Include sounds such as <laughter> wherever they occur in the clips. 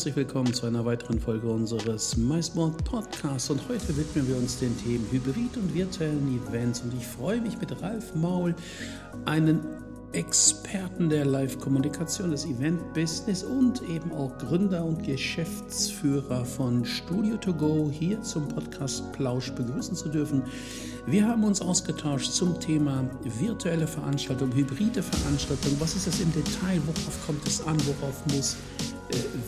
Herzlich willkommen zu einer weiteren Folge unseres MySport Podcasts. Und heute widmen wir uns den Themen Hybrid- und virtuellen Events. Und ich freue mich mit Ralf Maul, einen Experten der Live-Kommunikation, des Event-Business und eben auch Gründer und Geschäftsführer von Studio to Go hier zum Podcast Plausch begrüßen zu dürfen. Wir haben uns ausgetauscht zum Thema virtuelle Veranstaltung, hybride Veranstaltung. Was ist das im Detail? Worauf kommt es an? Worauf muss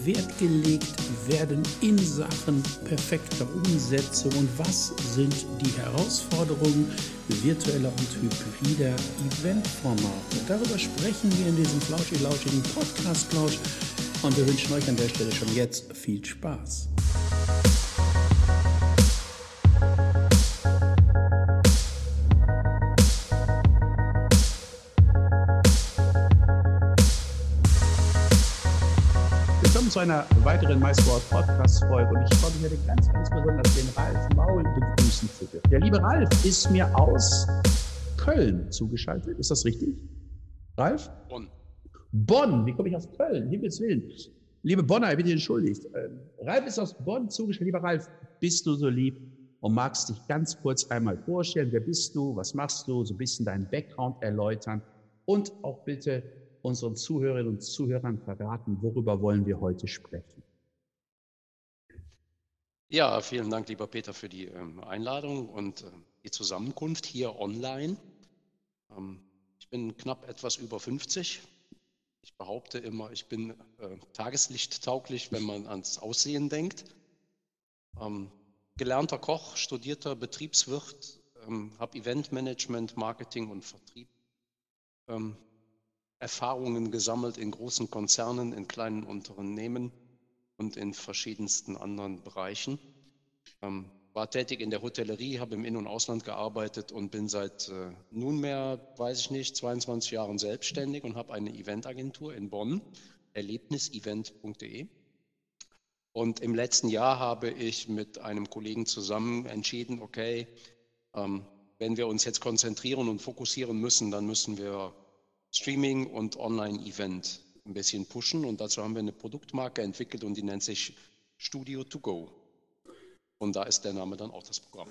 Wert gelegt werden in Sachen perfekter Umsetzung und was sind die Herausforderungen virtueller und hybrider Eventformate. Darüber sprechen wir in diesem flauschig-lauschigen Podcast-Plausch und wir wünschen euch an der Stelle schon jetzt viel Spaß. Einer weiteren MySport Podcast Folge und ich freue mich heute ganz, ganz besonders den Ralf Maul begrüßen zu dürfen. Der liebe Ralf ist mir aus Köln zugeschaltet. Ist das richtig? Ralf? Bonn. Bonn. Wie komme ich aus Köln? Himmels Willen. Liebe Bonner, ich bin dir entschuldigt. Ähm, Ralf ist aus Bonn zugeschaltet. Lieber Ralf, bist du so lieb und magst dich ganz kurz einmal vorstellen? Wer bist du? Was machst du? So ein bisschen deinen Background erläutern und auch bitte unseren Zuhörerinnen und Zuhörern verraten, worüber wollen wir heute sprechen. Ja, vielen Dank, lieber Peter, für die ähm, Einladung und äh, die Zusammenkunft hier online. Ähm, ich bin knapp etwas über 50. Ich behaupte immer, ich bin äh, tageslichttauglich, wenn man ans Aussehen denkt. Ähm, gelernter Koch, studierter Betriebswirt, ähm, habe Eventmanagement, Marketing und Vertrieb ähm, Erfahrungen gesammelt in großen Konzernen, in kleinen Unternehmen und in verschiedensten anderen Bereichen. Ähm, war tätig in der Hotellerie, habe im In- und Ausland gearbeitet und bin seit äh, nunmehr, weiß ich nicht, 22 Jahren selbstständig und habe eine Eventagentur in Bonn, erlebnisevent.de. Und im letzten Jahr habe ich mit einem Kollegen zusammen entschieden, okay, ähm, wenn wir uns jetzt konzentrieren und fokussieren müssen, dann müssen wir Streaming und Online-Event ein bisschen pushen. Und dazu haben wir eine Produktmarke entwickelt und die nennt sich Studio to Go. Und da ist der Name dann auch das Programm.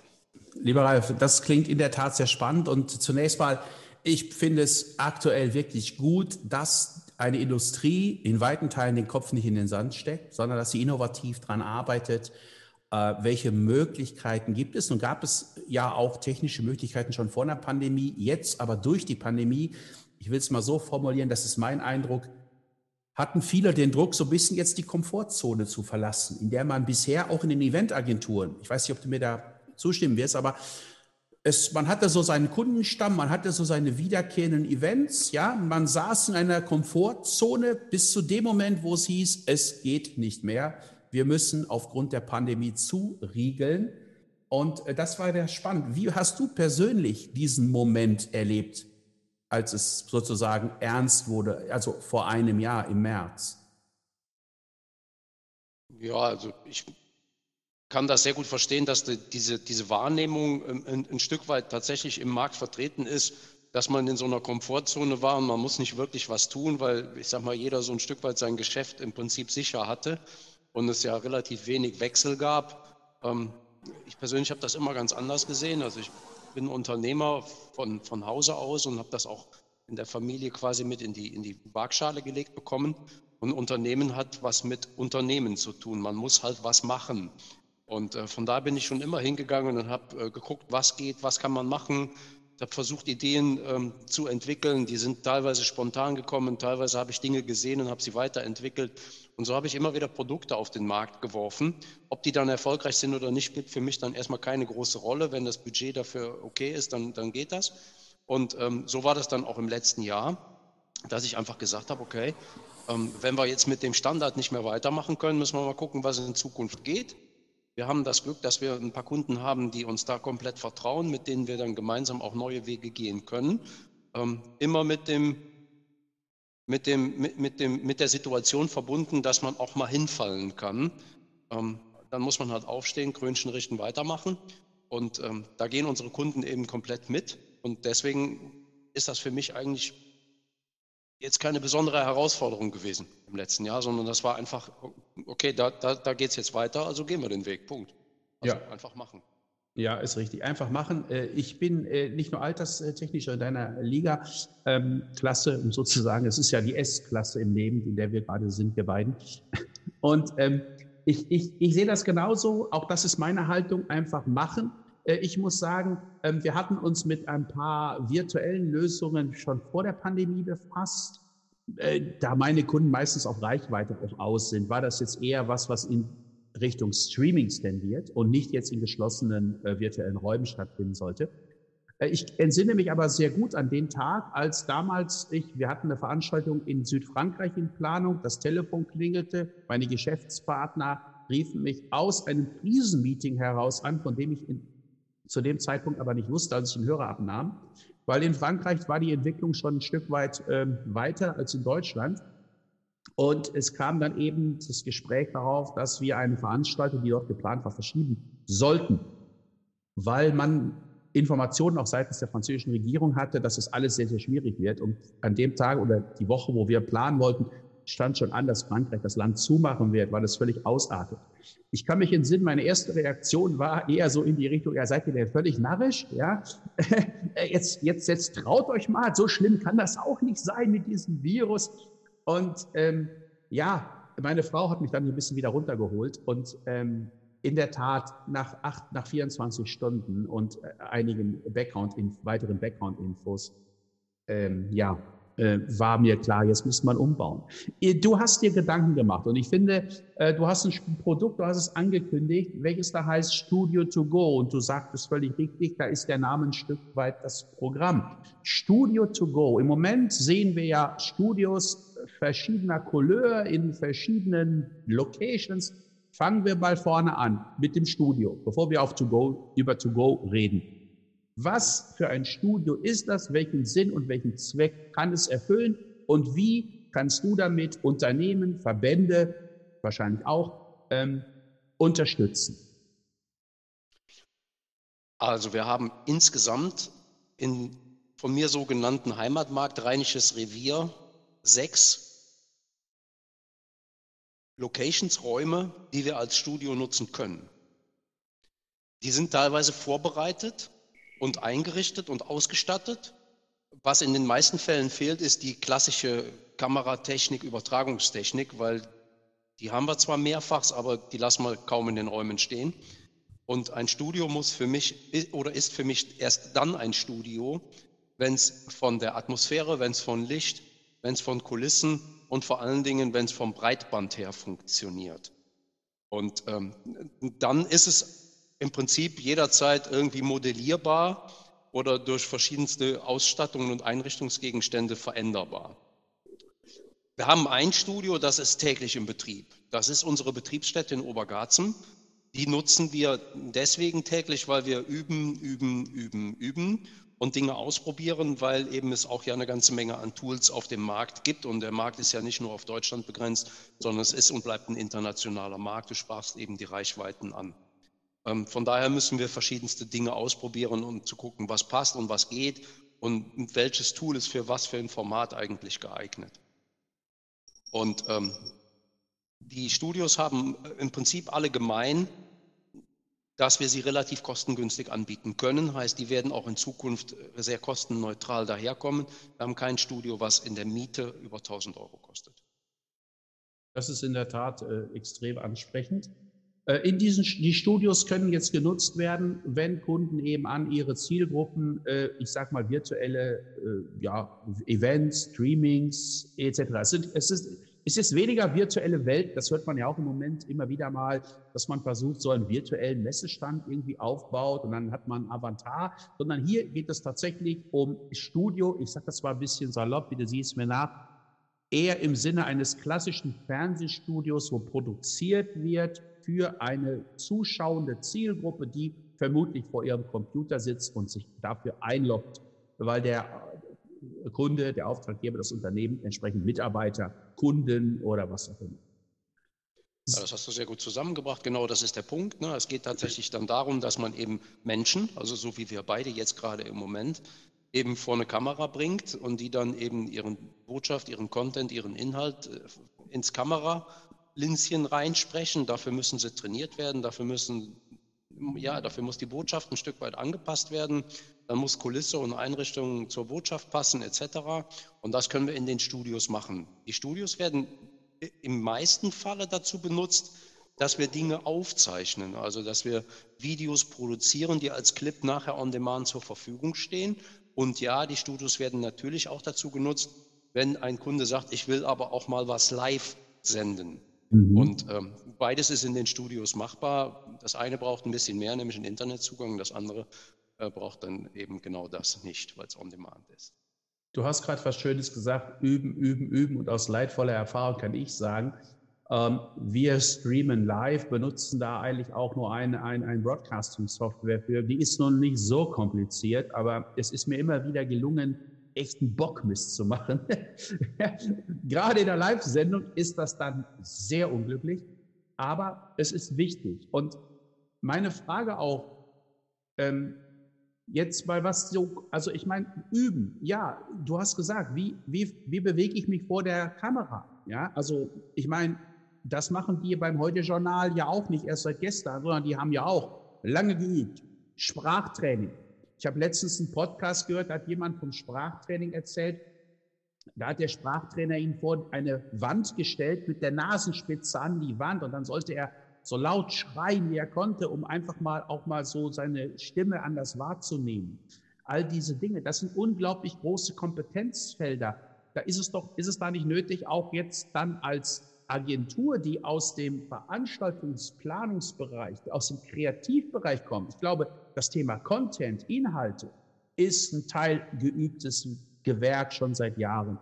Lieber Ralf, das klingt in der Tat sehr spannend. Und zunächst mal, ich finde es aktuell wirklich gut, dass eine Industrie in weiten Teilen den Kopf nicht in den Sand steckt, sondern dass sie innovativ daran arbeitet, äh, welche Möglichkeiten gibt es. Und gab es ja auch technische Möglichkeiten schon vor der Pandemie, jetzt aber durch die Pandemie ich will es mal so formulieren, das ist mein Eindruck, hatten viele den Druck, so ein bisschen jetzt die Komfortzone zu verlassen, in der man bisher auch in den Eventagenturen, ich weiß nicht, ob du mir da zustimmen wirst, aber es, man hatte so seinen Kundenstamm, man hatte so seine wiederkehrenden Events, ja, man saß in einer Komfortzone bis zu dem Moment, wo es hieß, es geht nicht mehr, wir müssen aufgrund der Pandemie zuriegeln. Und äh, das war der spannend. Wie hast du persönlich diesen Moment erlebt? Als es sozusagen ernst wurde, also vor einem Jahr im März? Ja, also ich kann das sehr gut verstehen, dass die, diese, diese Wahrnehmung ein, ein, ein, Stück weit tatsächlich im Markt vertreten ist, dass man in so einer Komfortzone war und man muss nicht wirklich was tun, weil ich sag mal, jeder so ein Stück weit sein Geschäft im Prinzip sicher hatte und es ja relativ wenig Wechsel gab. Ähm, ich persönlich habe das immer ganz anders gesehen. Also ich bin Unternehmer von, von Hause aus und habe das auch in der Familie quasi mit in die, in die Waagschale gelegt bekommen. Und Unternehmen hat was mit Unternehmen zu tun. Man muss halt was machen. Und äh, von da bin ich schon immer hingegangen und habe äh, geguckt, was geht, was kann man machen. Habe versucht, Ideen ähm, zu entwickeln. Die sind teilweise spontan gekommen, teilweise habe ich Dinge gesehen und habe sie weiterentwickelt. Und so habe ich immer wieder Produkte auf den Markt geworfen. Ob die dann erfolgreich sind oder nicht, spielt für mich dann erstmal keine große Rolle. Wenn das Budget dafür okay ist, dann, dann geht das. Und ähm, so war das dann auch im letzten Jahr, dass ich einfach gesagt habe, okay, ähm, wenn wir jetzt mit dem Standard nicht mehr weitermachen können, müssen wir mal gucken, was in Zukunft geht. Wir haben das Glück, dass wir ein paar Kunden haben, die uns da komplett vertrauen, mit denen wir dann gemeinsam auch neue Wege gehen können. Ähm, immer mit dem, mit, dem, mit, mit, dem, mit der Situation verbunden, dass man auch mal hinfallen kann. Ähm, dann muss man halt aufstehen, Krönchen richten, weitermachen. Und ähm, da gehen unsere Kunden eben komplett mit. Und deswegen ist das für mich eigentlich jetzt keine besondere Herausforderung gewesen im letzten Jahr, sondern das war einfach, okay, da, da, da geht es jetzt weiter, also gehen wir den Weg, Punkt. Also ja. einfach machen. Ja, ist richtig. Einfach machen. Äh, ich bin äh, nicht nur alterstechnischer in deiner Liga-Klasse, ähm, sozusagen. Es ist ja die S-Klasse im Leben, in der wir gerade sind, wir beiden. Und ähm, ich, ich, ich sehe das genauso. Auch das ist meine Haltung. Einfach machen. Äh, ich muss sagen, ähm, wir hatten uns mit ein paar virtuellen Lösungen schon vor der Pandemie befasst. Äh, da meine Kunden meistens auf Reichweite aus sind, war das jetzt eher was, was in Richtung Streaming tendiert und nicht jetzt in geschlossenen äh, virtuellen Räumen stattfinden sollte. Ich entsinne mich aber sehr gut an den Tag, als damals ich, wir hatten eine Veranstaltung in Südfrankreich in Planung, das Telefon klingelte, meine Geschäftspartner riefen mich aus einem Krisenmeeting heraus an, von dem ich in zu dem Zeitpunkt aber nicht wusste, als ich den Hörer abnahm, weil in Frankreich war die Entwicklung schon ein Stück weit ähm, weiter als in Deutschland. Und es kam dann eben das Gespräch darauf, dass wir eine Veranstaltung, die dort geplant war, verschieben sollten, weil man Informationen auch seitens der französischen Regierung hatte, dass es alles sehr, sehr schwierig wird. Und an dem Tag oder die Woche, wo wir planen wollten, stand schon an, dass Frankreich das Land zumachen wird, weil es völlig ausartet. Ich kann mich entsinnen, meine erste Reaktion war eher so in die Richtung, ja, seid ihr denn völlig narrisch? Ja, <laughs> jetzt, jetzt, jetzt traut euch mal, so schlimm kann das auch nicht sein mit diesem Virus. Und ähm, ja, meine Frau hat mich dann ein bisschen wieder runtergeholt und ähm, in der Tat nach, acht, nach 24 Stunden und äh, einigen Background, weiteren Background-Infos, ähm, ja, äh, war mir klar, jetzt muss man umbauen. Du hast dir Gedanken gemacht und ich finde, äh, du hast ein Produkt, du hast es angekündigt, welches da heißt Studio to Go und du sagtest völlig richtig, da ist der Name ein Stück weit das Programm. Studio to Go. Im Moment sehen wir ja Studios verschiedener Couleur in verschiedenen Locations. Fangen wir mal vorne an mit dem Studio, bevor wir auf to go, über to go reden. Was für ein Studio ist das? Welchen Sinn und welchen Zweck kann es erfüllen? Und wie kannst du damit Unternehmen, Verbände, wahrscheinlich auch, ähm, unterstützen? Also wir haben insgesamt in von mir sogenannten Heimatmarkt Rheinisches Revier sechs Locationsräume, die wir als Studio nutzen können. Die sind teilweise vorbereitet und eingerichtet und ausgestattet. Was in den meisten Fällen fehlt, ist die klassische Kameratechnik, Übertragungstechnik, weil die haben wir zwar mehrfach, aber die lassen wir kaum in den Räumen stehen. Und ein Studio muss für mich oder ist für mich erst dann ein Studio, wenn es von der Atmosphäre, wenn es von Licht, wenn es von Kulissen und vor allen Dingen, wenn es vom Breitband her funktioniert. Und ähm, dann ist es im Prinzip jederzeit irgendwie modellierbar oder durch verschiedenste Ausstattungen und Einrichtungsgegenstände veränderbar. Wir haben ein Studio, das ist täglich im Betrieb. Das ist unsere Betriebsstätte in Obergarzen. Die nutzen wir deswegen täglich, weil wir üben, üben, üben, üben und Dinge ausprobieren, weil eben es auch ja eine ganze Menge an Tools auf dem Markt gibt. Und der Markt ist ja nicht nur auf Deutschland begrenzt, sondern es ist und bleibt ein internationaler Markt. Du sprachst eben die Reichweiten an. Ähm, von daher müssen wir verschiedenste Dinge ausprobieren, um zu gucken, was passt und was geht und welches Tool ist für was für ein Format eigentlich geeignet. Und ähm, die Studios haben äh, im Prinzip alle gemein, dass wir sie relativ kostengünstig anbieten können. Heißt, die werden auch in Zukunft äh, sehr kostenneutral daherkommen. Wir haben kein Studio, was in der Miete über 1000 Euro kostet. Das ist in der Tat äh, extrem ansprechend. Äh, in diesen die Studios können jetzt genutzt werden, wenn Kunden eben an ihre Zielgruppen, äh, ich sag mal virtuelle äh, ja, Events, Streamings etc. Es, sind, es, ist, es ist weniger virtuelle Welt, das hört man ja auch im Moment immer wieder mal, dass man versucht, so einen virtuellen Messestand irgendwie aufbaut und dann hat man einen Avatar, sondern hier geht es tatsächlich um Studio, ich sage das zwar ein bisschen salopp, bitte sieh es mir nach, eher im Sinne eines klassischen Fernsehstudios, wo produziert wird für eine zuschauende Zielgruppe, die vermutlich vor ihrem Computer sitzt und sich dafür einloggt, weil der Kunde, der Auftraggeber, das Unternehmen entsprechend Mitarbeiter, Kunden oder was auch immer. Ja, das hast du sehr gut zusammengebracht. Genau, das ist der Punkt. Ne? Es geht tatsächlich dann darum, dass man eben Menschen, also so wie wir beide jetzt gerade im Moment, eben vor eine Kamera bringt und die dann eben ihren Botschaft, ihren Content, ihren Inhalt äh, ins Kameralinschen reinsprechen. Dafür müssen sie trainiert werden, dafür müssen ja, dafür muss die Botschaft ein Stück weit angepasst werden. Dann muss Kulisse und Einrichtung zur Botschaft passen, etc. Und das können wir in den Studios machen. Die Studios werden im meisten Falle dazu benutzt, dass wir Dinge aufzeichnen, also dass wir Videos produzieren, die als Clip nachher on demand zur Verfügung stehen und ja, die Studios werden natürlich auch dazu genutzt, wenn ein Kunde sagt, ich will aber auch mal was live senden. Mhm. Und ähm, beides ist in den Studios machbar. Das eine braucht ein bisschen mehr, nämlich einen Internetzugang. Das andere äh, braucht dann eben genau das nicht, weil es on demand ist. Du hast gerade was Schönes gesagt, üben, üben, üben. Und aus leidvoller Erfahrung kann ich sagen, ähm, wir streamen live, benutzen da eigentlich auch nur eine, eine, eine Broadcasting-Software für. Die ist nun nicht so kompliziert, aber es ist mir immer wieder gelungen, echten Bockmist zu machen. <laughs> Gerade in der Live-Sendung ist das dann sehr unglücklich, aber es ist wichtig. Und meine Frage auch, ähm, jetzt mal was so, also ich meine, üben, ja, du hast gesagt, wie, wie, wie bewege ich mich vor der Kamera? Ja, also ich meine, das machen die beim Heute-Journal ja auch nicht erst seit gestern, sondern die haben ja auch lange geübt. Sprachtraining. Ich habe letztens einen Podcast gehört, da hat jemand vom Sprachtraining erzählt. Da hat der Sprachtrainer ihn vor eine Wand gestellt mit der Nasenspitze an die Wand und dann sollte er so laut schreien, wie er konnte, um einfach mal auch mal so seine Stimme anders wahrzunehmen. All diese Dinge, das sind unglaublich große Kompetenzfelder. Da ist es doch, ist es da nicht nötig, auch jetzt dann als Agentur, die aus dem Veranstaltungsplanungsbereich, aus dem Kreativbereich kommt, ich glaube, das Thema Content, Inhalte, ist ein Teil geübtes Gewerk schon seit Jahren.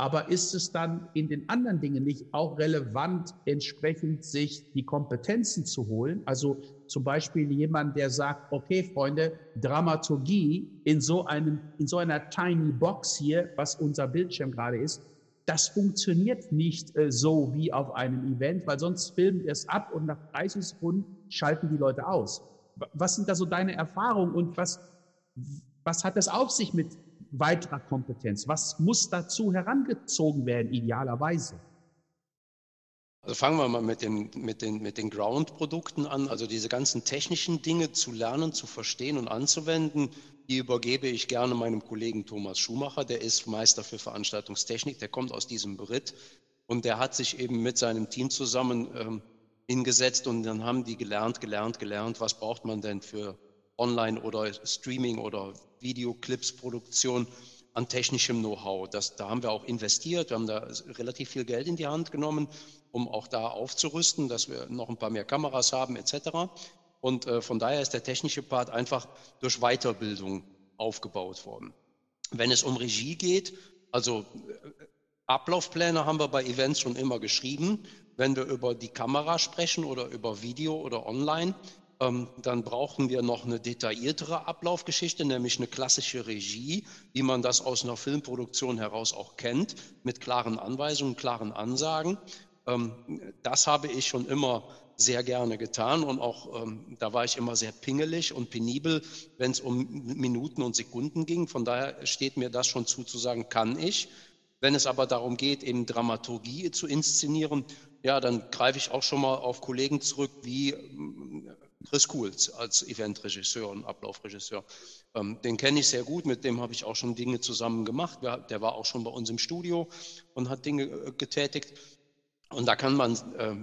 Aber ist es dann in den anderen Dingen nicht auch relevant, entsprechend sich die Kompetenzen zu holen? Also zum Beispiel jemand, der sagt, okay, Freunde, Dramaturgie in so einem, in so einer tiny Box hier, was unser Bildschirm gerade ist, das funktioniert nicht äh, so wie auf einem Event, weil sonst filmen wir es ab und nach 30 Sekunden schalten die Leute aus. Was sind da so deine Erfahrungen und was, was hat das auf sich mit weiterer Kompetenz? Was muss dazu herangezogen werden, idealerweise? Also fangen wir mal mit, dem, mit den, mit den Ground-Produkten an. Also diese ganzen technischen Dinge zu lernen, zu verstehen und anzuwenden, die übergebe ich gerne meinem Kollegen Thomas Schumacher, der ist Meister für Veranstaltungstechnik, der kommt aus diesem Beritt und der hat sich eben mit seinem Team zusammen ähm, hingesetzt und dann haben die gelernt, gelernt, gelernt, was braucht man denn für Online- oder Streaming- oder Videoclips-Produktion an technischem Know-how. Da haben wir auch investiert, wir haben da relativ viel Geld in die Hand genommen, um auch da aufzurüsten, dass wir noch ein paar mehr Kameras haben etc. Und äh, von daher ist der technische Part einfach durch Weiterbildung aufgebaut worden. Wenn es um Regie geht, also äh, Ablaufpläne haben wir bei Events schon immer geschrieben. Wenn wir über die Kamera sprechen oder über Video oder online, ähm, dann brauchen wir noch eine detailliertere Ablaufgeschichte, nämlich eine klassische Regie, wie man das aus einer Filmproduktion heraus auch kennt, mit klaren Anweisungen, klaren Ansagen. Ähm, das habe ich schon immer sehr gerne getan und auch ähm, da war ich immer sehr pingelig und penibel, wenn es um Minuten und Sekunden ging. Von daher steht mir das schon zu, zu sagen, kann ich. Wenn es aber darum geht, eben Dramaturgie zu inszenieren, ja, dann greife ich auch schon mal auf Kollegen zurück wie ähm, Chris Kuhls als Eventregisseur und Ablaufregisseur. Den kenne ich sehr gut, mit dem habe ich auch schon Dinge zusammen gemacht. Der war auch schon bei uns im Studio und hat Dinge äh, getätigt. Und da kann man äh,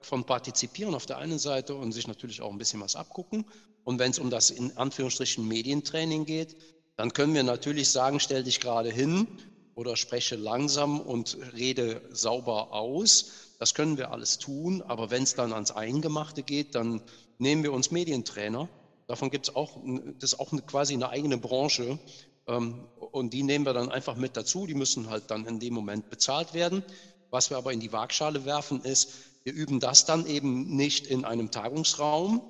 von partizipieren auf der einen Seite und sich natürlich auch ein bisschen was abgucken. Und wenn es um das in Anführungsstrichen Medientraining geht, dann können wir natürlich sagen, stell dich gerade hin oder spreche langsam und rede sauber aus. Das können wir alles tun, aber wenn es dann ans Eingemachte geht, dann nehmen wir uns Medientrainer. Davon gibt es auch, das ist auch quasi eine eigene Branche. Ähm, und die nehmen wir dann einfach mit dazu. Die müssen halt dann in dem Moment bezahlt werden. Was wir aber in die Waagschale werfen, ist, wir üben das dann eben nicht in einem Tagungsraum,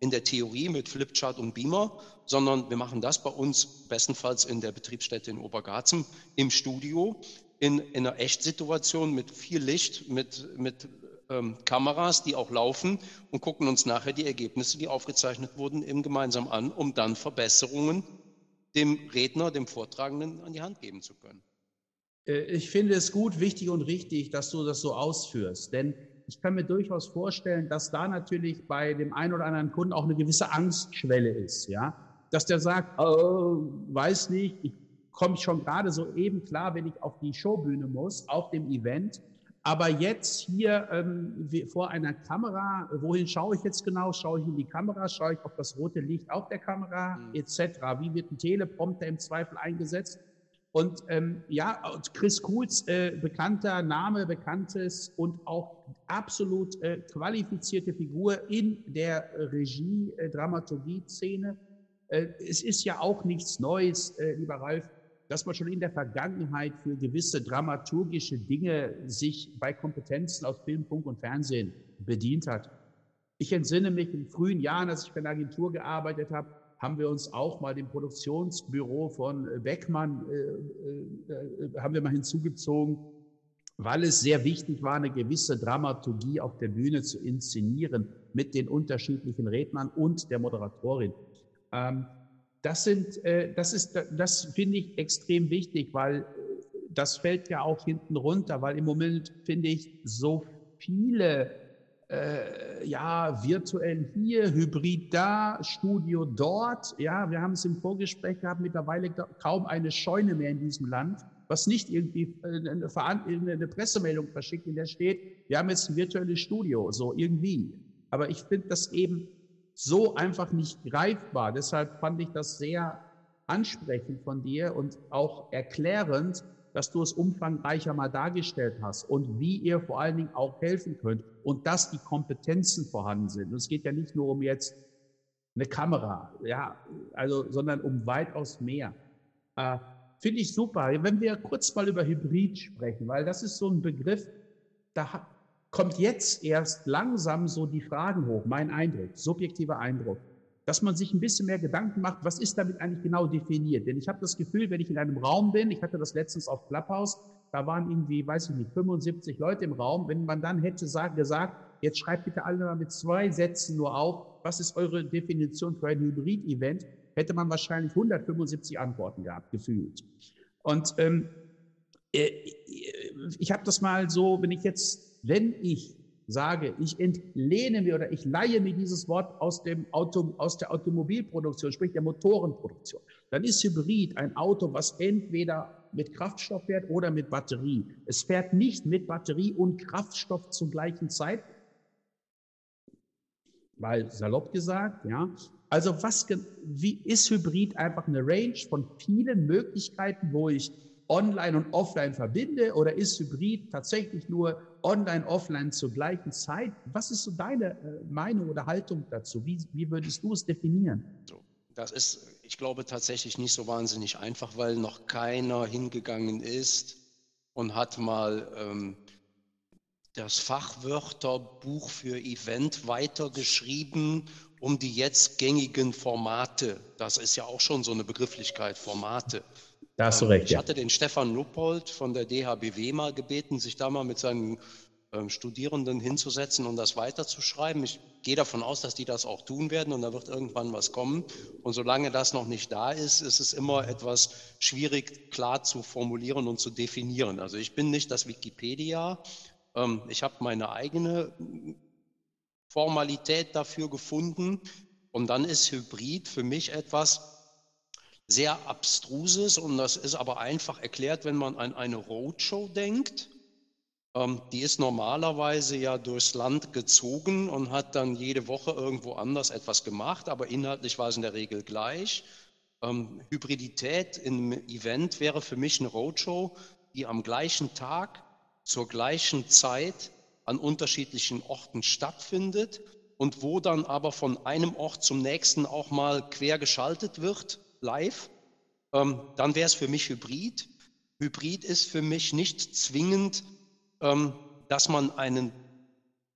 in der Theorie mit Flipchart und Beamer, sondern wir machen das bei uns bestenfalls in der Betriebsstätte in Obergarzen im Studio, in, in einer Echtsituation mit viel Licht, mit, mit ähm, Kameras, die auch laufen und gucken uns nachher die Ergebnisse, die aufgezeichnet wurden, eben gemeinsam an, um dann Verbesserungen dem Redner, dem Vortragenden an die Hand geben zu können. Äh, ich finde es gut, wichtig und richtig, dass du das so ausführst, denn ich kann mir durchaus vorstellen, dass da natürlich bei dem einen oder anderen Kunden auch eine gewisse Angstschwelle ist, ja, dass der sagt, oh, weiß nicht, ich komme schon gerade so eben klar, wenn ich auf die Showbühne muss, auf dem Event, aber jetzt hier ähm, vor einer Kamera, wohin schaue ich jetzt genau? Schaue ich in die Kamera? Schaue ich auf das rote Licht auf der Kamera mhm. etc.? Wie wird ein Teleprompter im Zweifel eingesetzt? Und ähm, ja, Chris Kuhls, äh, bekannter Name, bekanntes und auch absolut äh, qualifizierte Figur in der Regie, äh. Äh, es ist ja auch nichts Neues, äh, lieber Ralf, dass man schon in der Vergangenheit für gewisse dramaturgische Dinge sich bei Kompetenzen aus Film, Funk und Fernsehen bedient hat. Ich entsinne mich in frühen Jahren, als ich bei einer Agentur gearbeitet habe, haben wir uns auch mal dem Produktionsbüro von Beckmann, äh, äh, äh, haben wir mal hinzugezogen, weil es sehr wichtig war, eine gewisse Dramaturgie auf der Bühne zu inszenieren mit den unterschiedlichen Rednern und der Moderatorin. Ähm, das sind, äh, das ist, das finde ich extrem wichtig, weil äh, das fällt ja auch hinten runter, weil im Moment finde ich so viele äh, ja, virtuell hier, Hybrid da, Studio dort. Ja, wir haben es im Vorgespräch gehabt, mittlerweile kaum eine Scheune mehr in diesem Land, was nicht irgendwie äh, eine, eine Pressemeldung verschickt, in der steht, wir haben jetzt ein virtuelles Studio, so irgendwie. Aber ich finde das eben so einfach nicht greifbar. Deshalb fand ich das sehr ansprechend von dir und auch erklärend, dass du es umfangreicher mal dargestellt hast und wie ihr vor allen Dingen auch helfen könnt und dass die Kompetenzen vorhanden sind. Und es geht ja nicht nur um jetzt eine Kamera, ja, also, sondern um weitaus mehr. Äh, Finde ich super. Wenn wir kurz mal über Hybrid sprechen, weil das ist so ein Begriff, da kommt jetzt erst langsam so die Fragen hoch, mein Eindruck, subjektiver Eindruck, dass man sich ein bisschen mehr Gedanken macht, was ist damit eigentlich genau definiert? Denn ich habe das Gefühl, wenn ich in einem Raum bin, ich hatte das letztens auf Clubhouse, da waren irgendwie, weiß ich nicht, 75 Leute im Raum, wenn man dann hätte gesagt, jetzt schreibt bitte alle mal mit zwei Sätzen nur auf, was ist eure Definition für ein Hybrid-Event, hätte man wahrscheinlich 175 Antworten gehabt, gefühlt. Und ähm, äh, ich habe das mal so, wenn ich jetzt wenn ich sage, ich entlehne mir oder ich leihe mir dieses Wort aus, dem Auto, aus der Automobilproduktion, sprich der Motorenproduktion, dann ist Hybrid ein Auto, was entweder mit Kraftstoff fährt oder mit Batterie. Es fährt nicht mit Batterie und Kraftstoff zur gleichen Zeit, weil salopp gesagt, ja. Also was, wie ist Hybrid einfach eine Range von vielen Möglichkeiten, wo ich online und offline verbinde oder ist Hybrid tatsächlich nur online, offline zur gleichen Zeit? Was ist so deine äh, Meinung oder Haltung dazu? Wie, wie würdest du es definieren? Das ist, ich glaube, tatsächlich nicht so wahnsinnig einfach, weil noch keiner hingegangen ist und hat mal ähm, das Fachwörterbuch für Event weitergeschrieben, um die jetzt gängigen Formate, das ist ja auch schon so eine Begrifflichkeit, Formate, da hast du recht. Ich ja. hatte den Stefan Luppold von der DHBW mal gebeten, sich da mal mit seinen ähm, Studierenden hinzusetzen und das weiterzuschreiben. Ich gehe davon aus, dass die das auch tun werden und da wird irgendwann was kommen. Und solange das noch nicht da ist, ist es immer etwas schwierig, klar zu formulieren und zu definieren. Also ich bin nicht das Wikipedia. Ähm, ich habe meine eigene Formalität dafür gefunden. Und dann ist Hybrid für mich etwas, sehr abstruses und das ist aber einfach erklärt, wenn man an eine Roadshow denkt. Ähm, die ist normalerweise ja durchs Land gezogen und hat dann jede Woche irgendwo anders etwas gemacht, aber inhaltlich war es in der Regel gleich. Ähm, Hybridität im Event wäre für mich eine Roadshow, die am gleichen Tag zur gleichen Zeit an unterschiedlichen Orten stattfindet und wo dann aber von einem Ort zum nächsten auch mal quer geschaltet wird, live, ähm, dann wäre es für mich Hybrid. Hybrid ist für mich nicht zwingend, ähm, dass man einen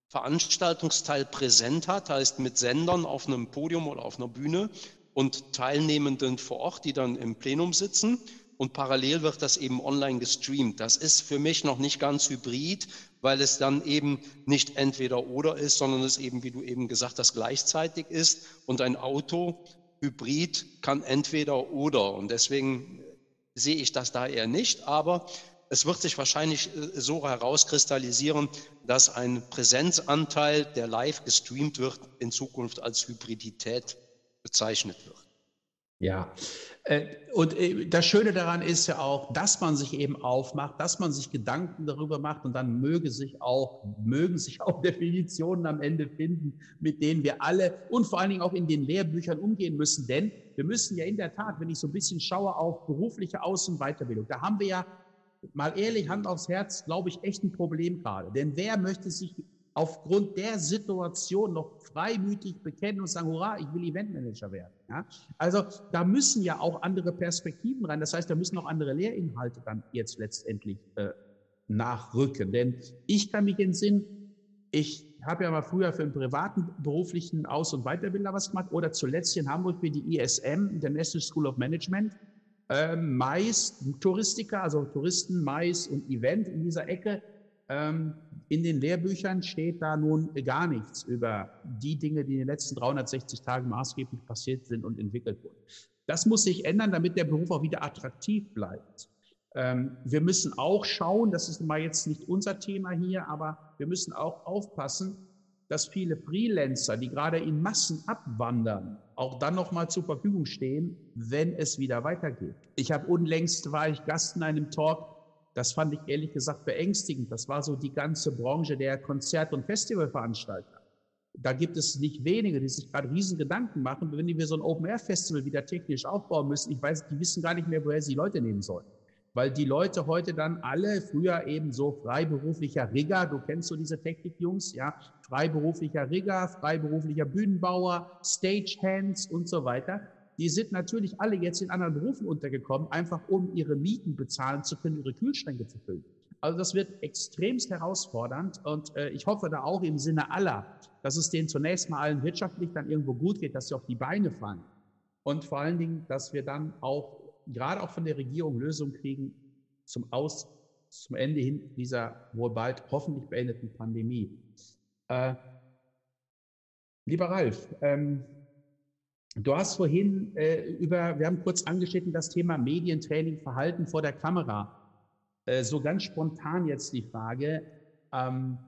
Veranstaltungsteil präsent hat, heißt mit Sendern auf einem Podium oder auf einer Bühne und Teilnehmenden vor Ort, die dann im Plenum sitzen. Und parallel wird das eben online gestreamt. Das ist für mich noch nicht ganz hybrid, weil es dann eben nicht entweder oder ist, sondern es eben, wie du eben gesagt hast, gleichzeitig ist. Und ein Auto, Hybrid, kann entweder oder. Und deswegen sehe ich das da eher nicht. Aber es wird sich wahrscheinlich äh, so herauskristallisieren, dass ein Präsenzanteil, der live gestreamt wird, in Zukunft als Hybridität bezeichnet wird. Ja, äh, und äh, das Schöne daran ist ja auch, dass man sich eben aufmacht, dass man sich Gedanken darüber macht und dann möge sich auch, mögen sich auch <laughs> Definitionen am Ende finden, mit denen wir alle und vor allen Dingen auch in den Lehrbüchern umgehen müssen. Denn wir müssen ja in der Tat, wenn ich so ein bisschen schaue auf berufliche Aus- und Weiterbildung, da haben wir ja mal ehrlich, Hand aufs Herz, glaube ich, echt ein Problem gerade. Denn wer möchte sich aufgrund der Situation noch freimütig bekennen und sagen, hurra, ich will Eventmanager werden. Ja? Also da müssen ja auch andere Perspektiven rein. Das heißt, da müssen auch andere Lehrinhalte dann jetzt letztendlich äh, nachrücken. Denn ich kann mich entsinnen, ich habe ja mal früher für einen privaten beruflichen Aus- und Weiterbilder was gemacht oder zuletzt in Hamburg für die ISM, International School of Management. Ähm, Mais, Touristiker, also Touristen, Mais und Event in dieser Ecke. Ähm, in den Lehrbüchern steht da nun gar nichts über die Dinge, die in den letzten 360 Tagen maßgeblich passiert sind und entwickelt wurden. Das muss sich ändern, damit der Beruf auch wieder attraktiv bleibt. Ähm, wir müssen auch schauen, das ist mal jetzt nicht unser Thema hier, aber wir müssen auch aufpassen, dass viele Freelancer, die gerade in Massen abwandern, auch dann noch mal zur Verfügung stehen, wenn es wieder weitergeht. Ich habe unlängst war ich Gast in einem Talk das fand ich ehrlich gesagt beängstigend. Das war so die ganze Branche der Konzert- und Festivalveranstalter. Da gibt es nicht wenige, die sich gerade riesen Gedanken machen, wenn wir so ein Open-Air-Festival wieder technisch aufbauen müssen. Ich weiß, die wissen gar nicht mehr, woher sie Leute nehmen sollen. Weil die Leute heute dann alle, früher eben so freiberuflicher Rigger, du kennst so diese Technikjungs, ja, freiberuflicher Rigger, freiberuflicher Bühnenbauer, Stagehands und so weiter die sind natürlich alle jetzt in anderen Berufen untergekommen, einfach um ihre Mieten bezahlen zu können, ihre Kühlschränke zu füllen. Also das wird extremst herausfordernd und äh, ich hoffe da auch im Sinne aller, dass es denen zunächst mal allen wirtschaftlich dann irgendwo gut geht, dass sie auf die Beine fallen und vor allen Dingen, dass wir dann auch gerade auch von der Regierung Lösungen kriegen zum Aus, zum Ende hin dieser wohl bald hoffentlich beendeten Pandemie. Äh, lieber Ralf, ähm, Du hast vorhin äh, über, wir haben kurz angeschnitten, das Thema Medientraining, Verhalten vor der Kamera. Äh, so ganz spontan jetzt die Frage, ähm,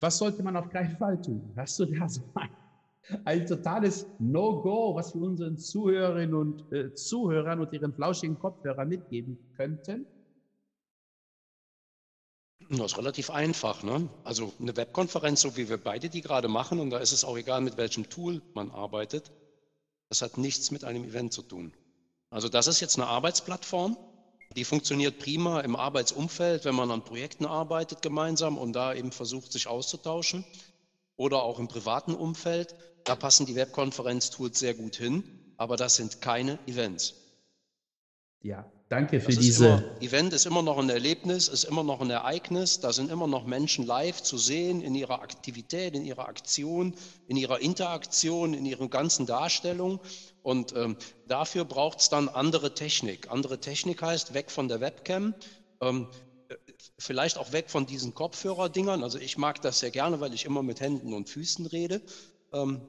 was sollte man auf keinen Fall tun? Hast du da so ein, ein totales No-Go, was wir unseren Zuhörerinnen und äh, Zuhörern und ihren flauschigen Kopfhörern mitgeben könnten? Das ist relativ einfach. Ne? Also eine Webkonferenz, so wie wir beide die gerade machen, und da ist es auch egal, mit welchem Tool man arbeitet, das hat nichts mit einem Event zu tun. Also das ist jetzt eine Arbeitsplattform, die funktioniert prima im Arbeitsumfeld, wenn man an Projekten arbeitet gemeinsam und da eben versucht, sich auszutauschen. Oder auch im privaten Umfeld, da passen die Webkonferenz-Tools sehr gut hin, aber das sind keine Events. Ja, Danke für diese. Immer, Event ist immer noch ein Erlebnis, ist immer noch ein Ereignis. Da sind immer noch Menschen live zu sehen in ihrer Aktivität, in ihrer Aktion, in ihrer Interaktion, in ihrer ganzen Darstellung. Und ähm, dafür braucht es dann andere Technik. Andere Technik heißt weg von der Webcam. Ähm, vielleicht auch weg von diesen Kopfhörerdingern. Also ich mag das sehr gerne, weil ich immer mit Händen und Füßen rede. Ähm,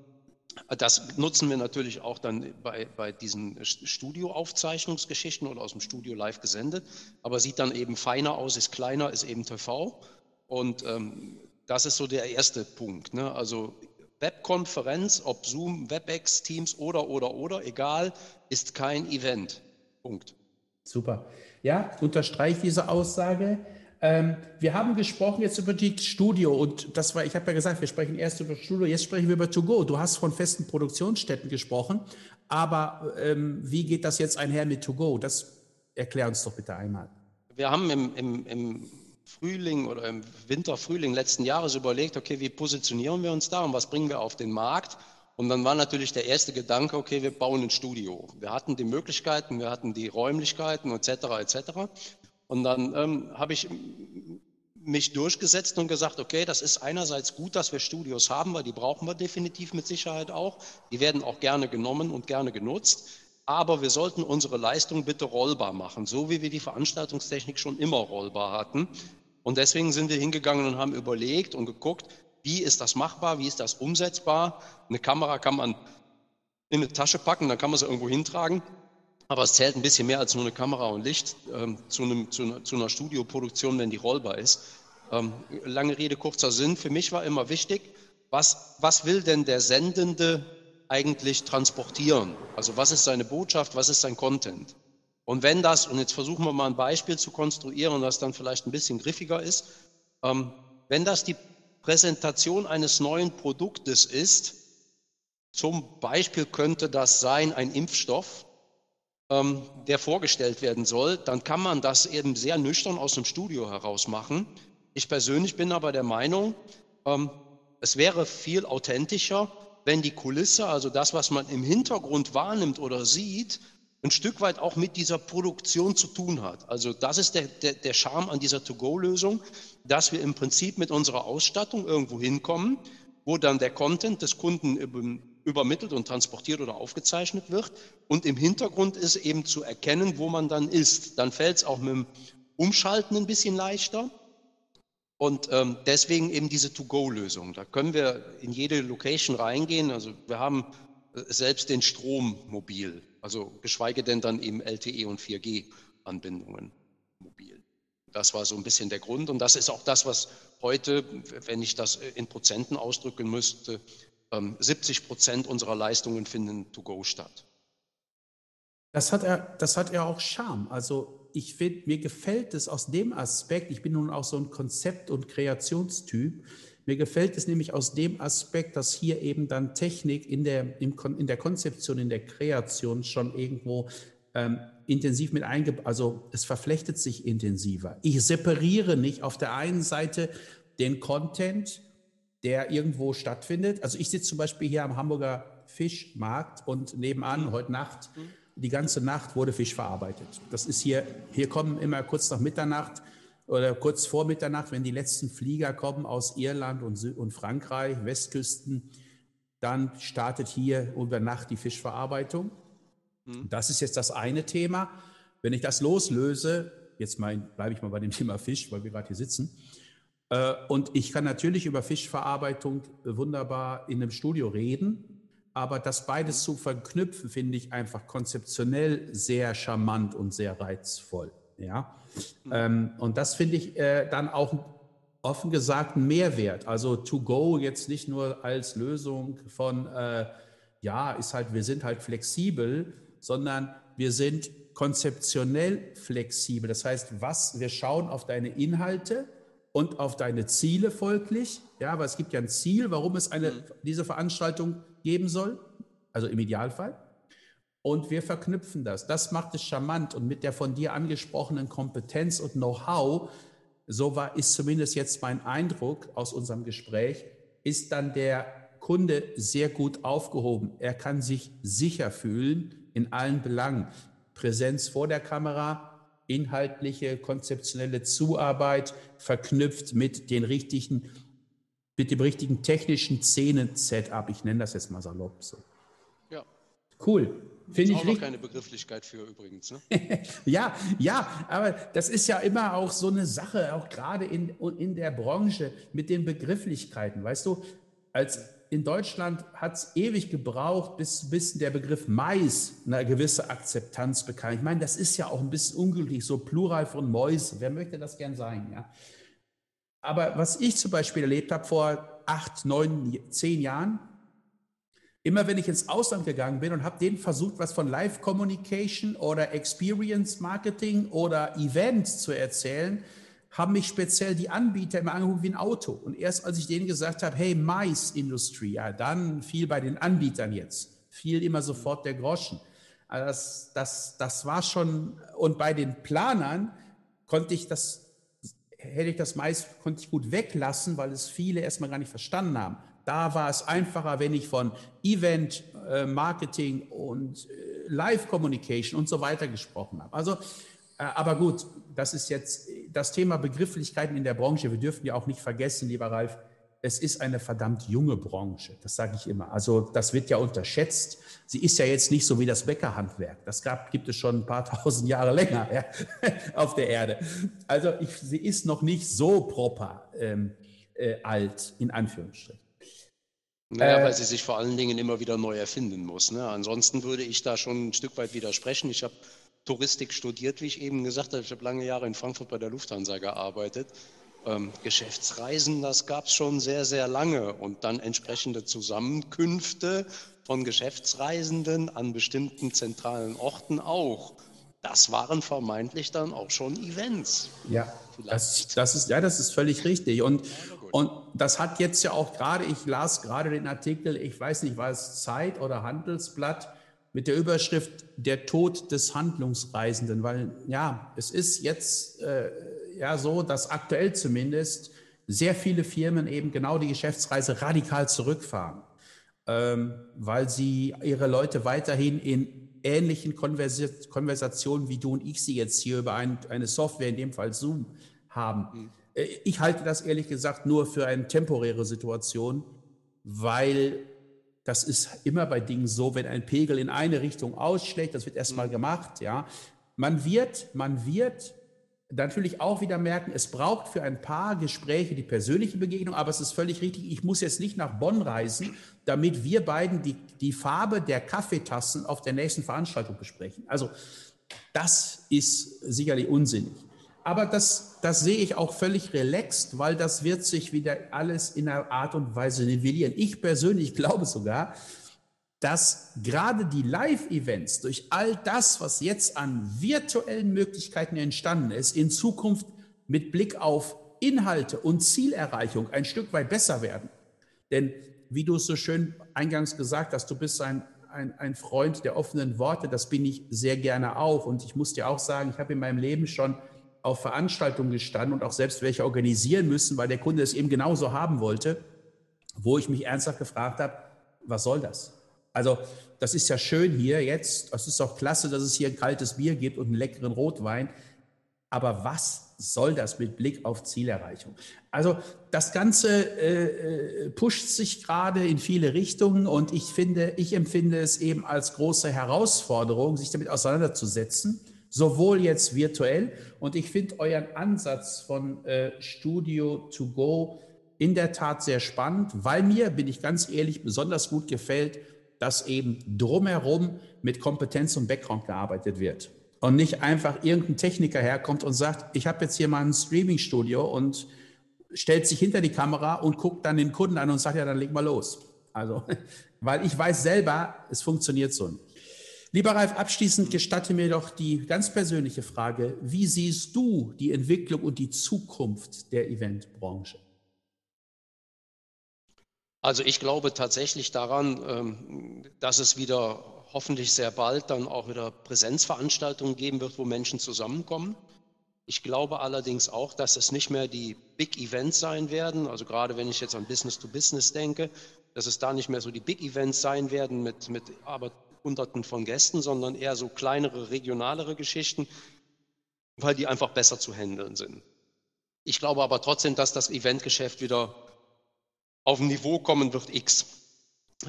das nutzen wir natürlich auch dann bei, bei diesen Studioaufzeichnungsgeschichten oder aus dem Studio live gesendet, aber sieht dann eben feiner aus, ist kleiner, ist eben TV. Und ähm, das ist so der erste Punkt. Ne? Also Webkonferenz, ob Zoom, WebEx, Teams oder, oder, oder, egal, ist kein Event. Punkt. Super. Ja, unterstreiche diese Aussage. Ähm, wir haben gesprochen jetzt über die Studio und das war, ich habe ja gesagt, wir sprechen erst über Studio, jetzt sprechen wir über To Go. Du hast von festen Produktionsstätten gesprochen, aber ähm, wie geht das jetzt einher mit To Go? Das erklär uns doch bitte einmal. Wir haben im, im, im Frühling oder im Winter, Frühling letzten Jahres überlegt, okay, wie positionieren wir uns da und was bringen wir auf den Markt? Und dann war natürlich der erste Gedanke, okay, wir bauen ein Studio. Wir hatten die Möglichkeiten, wir hatten die Räumlichkeiten etc. etc. Und dann ähm, habe ich mich durchgesetzt und gesagt, okay, das ist einerseits gut, dass wir Studios haben, weil die brauchen wir definitiv mit Sicherheit auch. Die werden auch gerne genommen und gerne genutzt. Aber wir sollten unsere Leistung bitte rollbar machen, so wie wir die Veranstaltungstechnik schon immer rollbar hatten. Und deswegen sind wir hingegangen und haben überlegt und geguckt, wie ist das machbar, wie ist das umsetzbar. Eine Kamera kann man in eine Tasche packen, dann kann man sie irgendwo hintragen. Aber es zählt ein bisschen mehr als nur eine Kamera und Licht ähm, zu, einem, zu, einer, zu, einer Studioproduktion, wenn die rollbar ist. Ähm, lange Rede, kurzer Sinn. Für mich war immer wichtig, was, was will denn der Sendende eigentlich transportieren? Also was ist seine Botschaft, was ist sein Content? Und wenn das, und jetzt versuchen wir mal ein Beispiel zu konstruieren, das dann vielleicht ein bisschen griffiger ist, ähm, wenn das die Präsentation eines neuen Produktes ist, zum Beispiel könnte das sein ein Impfstoff, ähm, der vorgestellt werden soll, dann kann man das eben sehr nüchtern aus dem Studio heraus machen. Ich persönlich bin aber der Meinung, ähm, es wäre viel authentischer, wenn die Kulisse, also das, was man im Hintergrund wahrnimmt oder sieht, ein Stück weit auch mit dieser Produktion zu tun hat. Also das ist der, der, der Charme an dieser To-Go-Lösung, dass wir im Prinzip mit unserer Ausstattung irgendwo hinkommen, wo dann der Content des Kunden übermittelt und transportiert oder aufgezeichnet wird. Und im Hintergrund ist eben zu erkennen, wo man dann ist. Dann fällt es auch mit dem Umschalten ein bisschen leichter. Und ähm, deswegen eben diese To-Go-Lösung. Da können wir in jede Location reingehen. Also wir haben äh, selbst den Strom mobil, also geschweige denn dann eben LTE und 4G-Anbindungen mobil. Das war so ein bisschen der Grund und das ist auch das, was heute, wenn ich das in Prozenten ausdrücken müsste, 70 ähm, Prozent unserer Leistungen finden to go statt. Das hat er, das hat er auch Charme. Also ich finde, mir gefällt es aus dem Aspekt, ich bin nun auch so ein Konzept- und Kreationstyp, mir gefällt es nämlich aus dem Aspekt, dass hier eben dann Technik in der, in der Konzeption, in der Kreation schon irgendwo ähm, intensiv mit eingebaut, also es verflechtet sich intensiver. Ich separiere nicht auf der einen Seite den Content, der irgendwo stattfindet. Also ich sitze zum Beispiel hier am Hamburger Fischmarkt und nebenan mhm. heute Nacht, mhm. die ganze Nacht wurde Fisch verarbeitet. Das ist hier, hier kommen immer kurz nach Mitternacht oder kurz vor Mitternacht, wenn die letzten Flieger kommen aus Irland und, und Frankreich, Westküsten, dann startet hier über Nacht die Fischverarbeitung. Mhm. Das ist jetzt das eine Thema. Wenn ich das loslöse, jetzt bleibe ich mal bei dem Thema Fisch, weil wir gerade hier sitzen, und ich kann natürlich über Fischverarbeitung wunderbar in einem Studio reden, aber das beides zu verknüpfen, finde ich einfach konzeptionell sehr charmant und sehr reizvoll. Ja? Mhm. Ähm, und das finde ich äh, dann auch offen gesagt ein Mehrwert. Also to go jetzt nicht nur als Lösung von, äh, ja, ist halt, wir sind halt flexibel, sondern wir sind konzeptionell flexibel. Das heißt, was, wir schauen auf deine Inhalte, und auf deine Ziele folglich. Ja, aber es gibt ja ein Ziel, warum es eine, mhm. diese Veranstaltung geben soll, also im Idealfall. Und wir verknüpfen das. Das macht es charmant und mit der von dir angesprochenen Kompetenz und Know-how, so war, ist zumindest jetzt mein Eindruck aus unserem Gespräch, ist dann der Kunde sehr gut aufgehoben. Er kann sich sicher fühlen in allen Belangen. Präsenz vor der Kamera, inhaltliche, konzeptionelle Zuarbeit verknüpft mit den richtigen, mit dem richtigen technischen Szenen-Setup. Ich nenne das jetzt mal salopp so. Ja. Cool. Finde ich auch noch keine Begrifflichkeit für übrigens. Ne? <laughs> ja, ja, aber das ist ja immer auch so eine Sache, auch gerade in, in der Branche mit den Begrifflichkeiten. Weißt du, als in Deutschland hat es ewig gebraucht, bis, bis der Begriff Mais eine gewisse Akzeptanz bekam. Ich meine, das ist ja auch ein bisschen ungültig, so Plural von Mäuse. Wer möchte das gern sein? Ja? Aber was ich zum Beispiel erlebt habe vor acht, neun, zehn Jahren, immer wenn ich ins Ausland gegangen bin und habe denen versucht, was von Live Communication oder Experience Marketing oder Events zu erzählen, haben mich speziell die Anbieter immer angeguckt wie ein Auto. Und erst als ich denen gesagt habe, hey, Mais Industry, ja, dann fiel bei den Anbietern jetzt, fiel immer sofort der Groschen. Also das, das, das war schon, und bei den Planern konnte ich das, hätte ich das Mais, konnte ich gut weglassen, weil es viele erstmal gar nicht verstanden haben. Da war es einfacher, wenn ich von Event, äh, Marketing und äh, Live Communication und so weiter gesprochen habe. Also, aber gut, das ist jetzt das Thema Begrifflichkeiten in der Branche. Wir dürfen ja auch nicht vergessen, lieber Ralf, es ist eine verdammt junge Branche. Das sage ich immer. Also das wird ja unterschätzt. Sie ist ja jetzt nicht so wie das Bäckerhandwerk. Das gab, gibt es schon ein paar <laughs> tausend Jahre länger ja, <laughs> auf der Erde. Also ich, sie ist noch nicht so proper ähm, äh, alt, in Anführungsstrichen. Naja, äh, weil sie sich vor allen Dingen immer wieder neu erfinden muss. Ne? Ansonsten würde ich da schon ein Stück weit widersprechen. Ich habe Touristik studiert, wie ich eben gesagt habe. Ich habe lange Jahre in Frankfurt bei der Lufthansa gearbeitet. Ähm, Geschäftsreisen, das gab es schon sehr, sehr lange. Und dann entsprechende Zusammenkünfte von Geschäftsreisenden an bestimmten zentralen Orten auch. Das waren vermeintlich dann auch schon Events. Ja, das, das, ist, ja das ist völlig richtig. Und und das hat jetzt ja auch gerade, ich las gerade den Artikel, ich weiß nicht, war es Zeit oder Handelsblatt mit der Überschrift Der Tod des Handlungsreisenden, weil ja, es ist jetzt äh, ja so, dass aktuell zumindest sehr viele Firmen eben genau die Geschäftsreise radikal zurückfahren, ähm, weil sie ihre Leute weiterhin in ähnlichen Konversationen wie du und ich sie jetzt hier über ein, eine Software, in dem Fall Zoom, haben. Mhm äh, ich halte das ehrlich gesagt nur für eine temporäre Situation, weil das ist immer bei Dingen so, wenn ein Pegel in eine Richtung ausschlägt, das wird erstmal mhm. gemacht, ja. Man wird, man wird natürlich auch wieder merken, es braucht für ein paar Gespräche die persönliche Begegnung, aber es ist völlig richtig, ich muss jetzt nicht nach Bonn reisen, damit wir beiden die, die Farbe der Kaffeetassen auf der nächsten Veranstaltung besprechen. Also das ist sicherlich unsinnig. Aber das, das sehe ich auch völlig relaxed, weil das wird sich wieder alles in einer Art und Weise nivellieren. Ich persönlich <laughs> glaube sogar, dass gerade die Live-Events durch all das, was jetzt an virtuellen Möglichkeiten entstanden ist, in Zukunft mit Blick auf Inhalte und Zielerreichung ein Stück weit besser werden. Denn wie du es so schön eingangs gesagt hast, du bist ein, ein, ein Freund der offenen Worte, das bin ich sehr gerne auch. Und ich muss dir auch sagen, ich habe in meinem Leben schon auf Veranstaltungen gestanden und auch selbst welche organisieren müssen, weil der Kunde es eben genauso haben wollte, wo ich mich ernsthaft gefragt habe, was soll das? Also das ist ja schön hier jetzt, es ist auch klasse, dass es hier ein kaltes Bier gibt und einen leckeren Rotwein, aber was soll das mit Blick auf Zielerreichung? Also das Ganze äh, äh pusht sich gerade in viele Richtungen und ich finde, ich empfinde es eben als große Herausforderung, sich damit auseinanderzusetzen sowohl jetzt virtuell. Und ich finde euren Ansatz von äh, Studio to Go in der Tat sehr spannend, weil mir, bin ich ganz ehrlich, besonders gut gefällt, dass eben drumherum mit Kompetenz und Background gearbeitet wird. Und nicht einfach irgendein Techniker herkommt und sagt, ich habe jetzt hier mal ein Streaming-Studio und stellt sich hinter die Kamera und guckt dann den Kunden an und sagt, ja, dann leg mal los. Also, <laughs> weil ich weiß selber, es funktioniert so nicht. Lieber Ralf, abschließend gestatte mir doch die ganz persönliche Frage, wie siehst du die Entwicklung und die Zukunft der Eventbranche? Also ich glaube tatsächlich daran, ähm, dass es wieder hoffentlich sehr bald dann auch wieder Präsenzveranstaltungen geben wird, wo Menschen zusammenkommen. Ich glaube allerdings auch, dass es nicht mehr die Big Events sein werden. Also gerade wenn ich jetzt an Business to Business denke, dass es da nicht mehr so die Big Events sein werden mit, mit aber Hunderten von Gästen, sondern eher so kleinere, regionalere Geschichten, weil die einfach besser zu handeln sind. Ich glaube aber trotzdem, dass das Eventgeschäft wieder auf ein Niveau kommen wird X.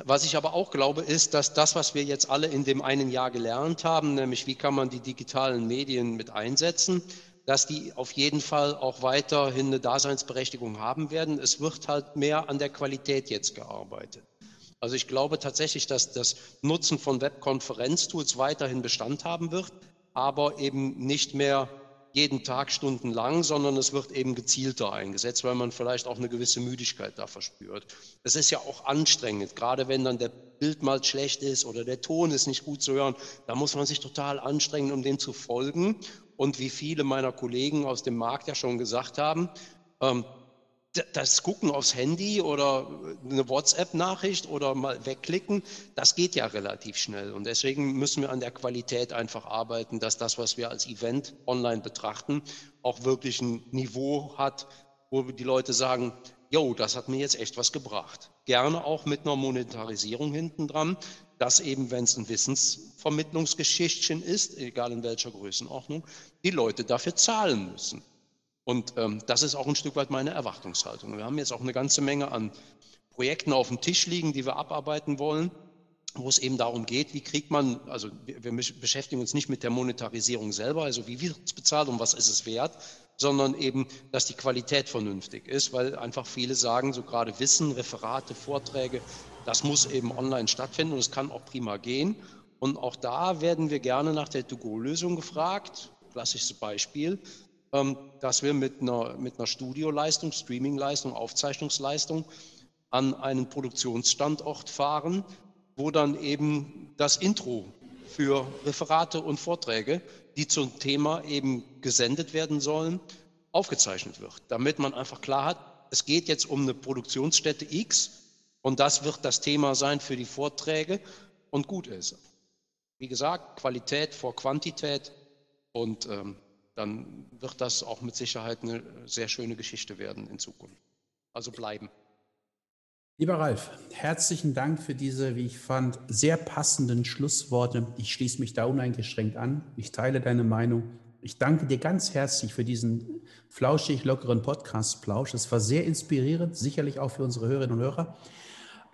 Was ich aber auch glaube, ist, dass das, was wir jetzt alle in dem einen Jahr gelernt haben, nämlich wie kann man die digitalen Medien mit einsetzen, dass die auf jeden Fall auch weiterhin eine Daseinsberechtigung haben werden. Es wird halt mehr an der Qualität jetzt gearbeitet. Also ich glaube tatsächlich, dass das Nutzen von Webkonferenztools weiterhin Bestand haben wird, aber eben nicht mehr jeden Tag stundenlang, sondern es wird eben gezielter eingesetzt, weil man vielleicht auch eine gewisse Müdigkeit da verspürt. Es ist ja auch anstrengend, gerade wenn dann der Bild mal schlecht ist oder der Ton ist nicht gut zu hören, da muss man sich total anstrengen, um dem zu folgen. Und wie viele meiner Kollegen aus dem Markt ja schon gesagt haben, ähm, das Gucken aufs Handy oder eine WhatsApp-Nachricht oder mal wegklicken, das geht ja relativ schnell. Und deswegen müssen wir an der Qualität einfach arbeiten, dass das, was wir als Event online betrachten, auch wirklich ein Niveau hat, wo die Leute sagen, jo, das hat mir jetzt echt was gebracht. Gerne auch mit einer Monetarisierung hinten dran, dass eben, wenn es ein Wissensvermittlungsgeschichtchen ist, egal in welcher Größenordnung, die Leute dafür zahlen müssen. Und ähm, das ist auch ein Stück weit meine Erwartungshaltung. Wir haben jetzt auch eine ganze Menge an Projekten auf dem Tisch liegen, die wir abarbeiten wollen, wo es eben darum geht, wie kriegt man, also wir, wir beschäftigen uns nicht mit der Monetarisierung selber, also wie wird es bezahlt und was ist es wert, sondern eben, dass die Qualität vernünftig ist, weil einfach viele sagen, so gerade Wissen, Referate, Vorträge, das muss eben online stattfinden und es kann auch prima gehen. Und auch da werden wir gerne nach der To-Go-Lösung gefragt. Klassisches Beispiel. Ähm, dass wir mit einer, mit einer Studioleistung, Streamingleistung, Aufzeichnungsleistung an einen Produktionsstandort fahren, wo dann eben das Intro für Referate und Vorträge, die zum Thema eben gesendet werden sollen, aufgezeichnet wird, damit man einfach klar hat, es geht jetzt um eine Produktionsstätte X und das wird das Thema sein für die Vorträge und gut ist. Wie gesagt, Qualität vor Quantität und ähm, dann wird das auch mit Sicherheit eine sehr schöne Geschichte werden in Zukunft. Also bleiben. Lieber Ralf, herzlichen Dank für diese, wie ich fand, sehr passenden Schlussworte. Ich schließe mich da uneingeschränkt an. Ich teile deine Meinung. Ich danke dir ganz herzlich für diesen flauschig lockeren Podcast-Plausch. Es war sehr inspirierend, sicherlich auch für unsere Hörerinnen und Hörer.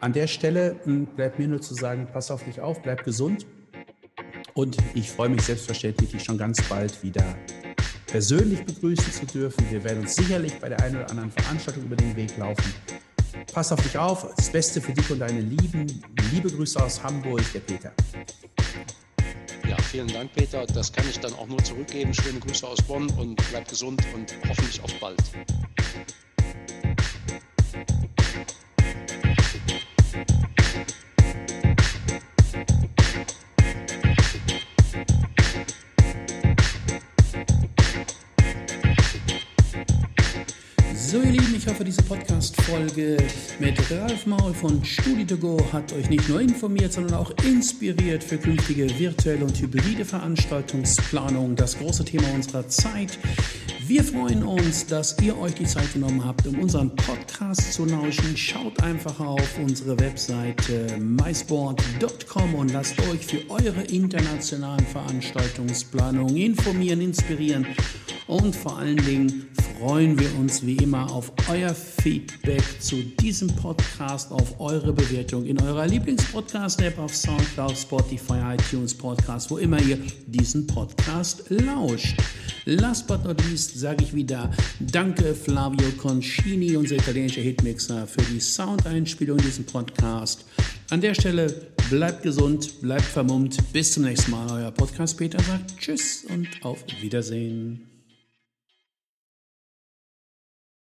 An der Stelle hm, bleibt mir nur zu sagen, pass auf dich auf, bleib gesund. Und ich freue mich selbstverständlich, schon ganz bald wieder persönlich begrüßen zu dürfen. Wir werden uns sicherlich bei der einen oder anderen Veranstaltung über den Weg laufen. Pass auf dich auf. Das Beste für dich und deine Lieben. Liebe Grüße aus Hamburg, der Peter. Ja, vielen Dank, Peter. Das kann ich dann auch nur zurückgeben. Schöne Grüße aus Bonn und bleib gesund und hoffentlich auf bald. Diese Podcast-Folge mit Ralf Maul von Studi2Go hat euch nicht nur informiert, sondern auch inspiriert für künftige virtuelle und hybride Veranstaltungsplanung, das große Thema unserer Zeit. Wir freuen uns, dass ihr euch die Zeit genommen habt, um unseren Podcast zu lauschen. Schaut einfach auf unsere Webseite mysport.com und lasst euch für eure internationalen Veranstaltungsplanungen informieren, inspirieren und vor allen Dingen freuen wir uns wie immer auf euer Feedback zu diesem Podcast, auf eure Bewertung in eurer Lieblingspodcast-App auf Soundcloud, Spotify, iTunes Podcast, wo immer ihr diesen Podcast lauscht. Last but not least sage ich wieder Danke Flavio Concini, unser italienischer Hitmixer, für die Soundeinspielung in diesem Podcast. An der Stelle bleibt gesund, bleibt vermummt. Bis zum nächsten Mal. Euer Podcast Peter sagt Tschüss und auf Wiedersehen.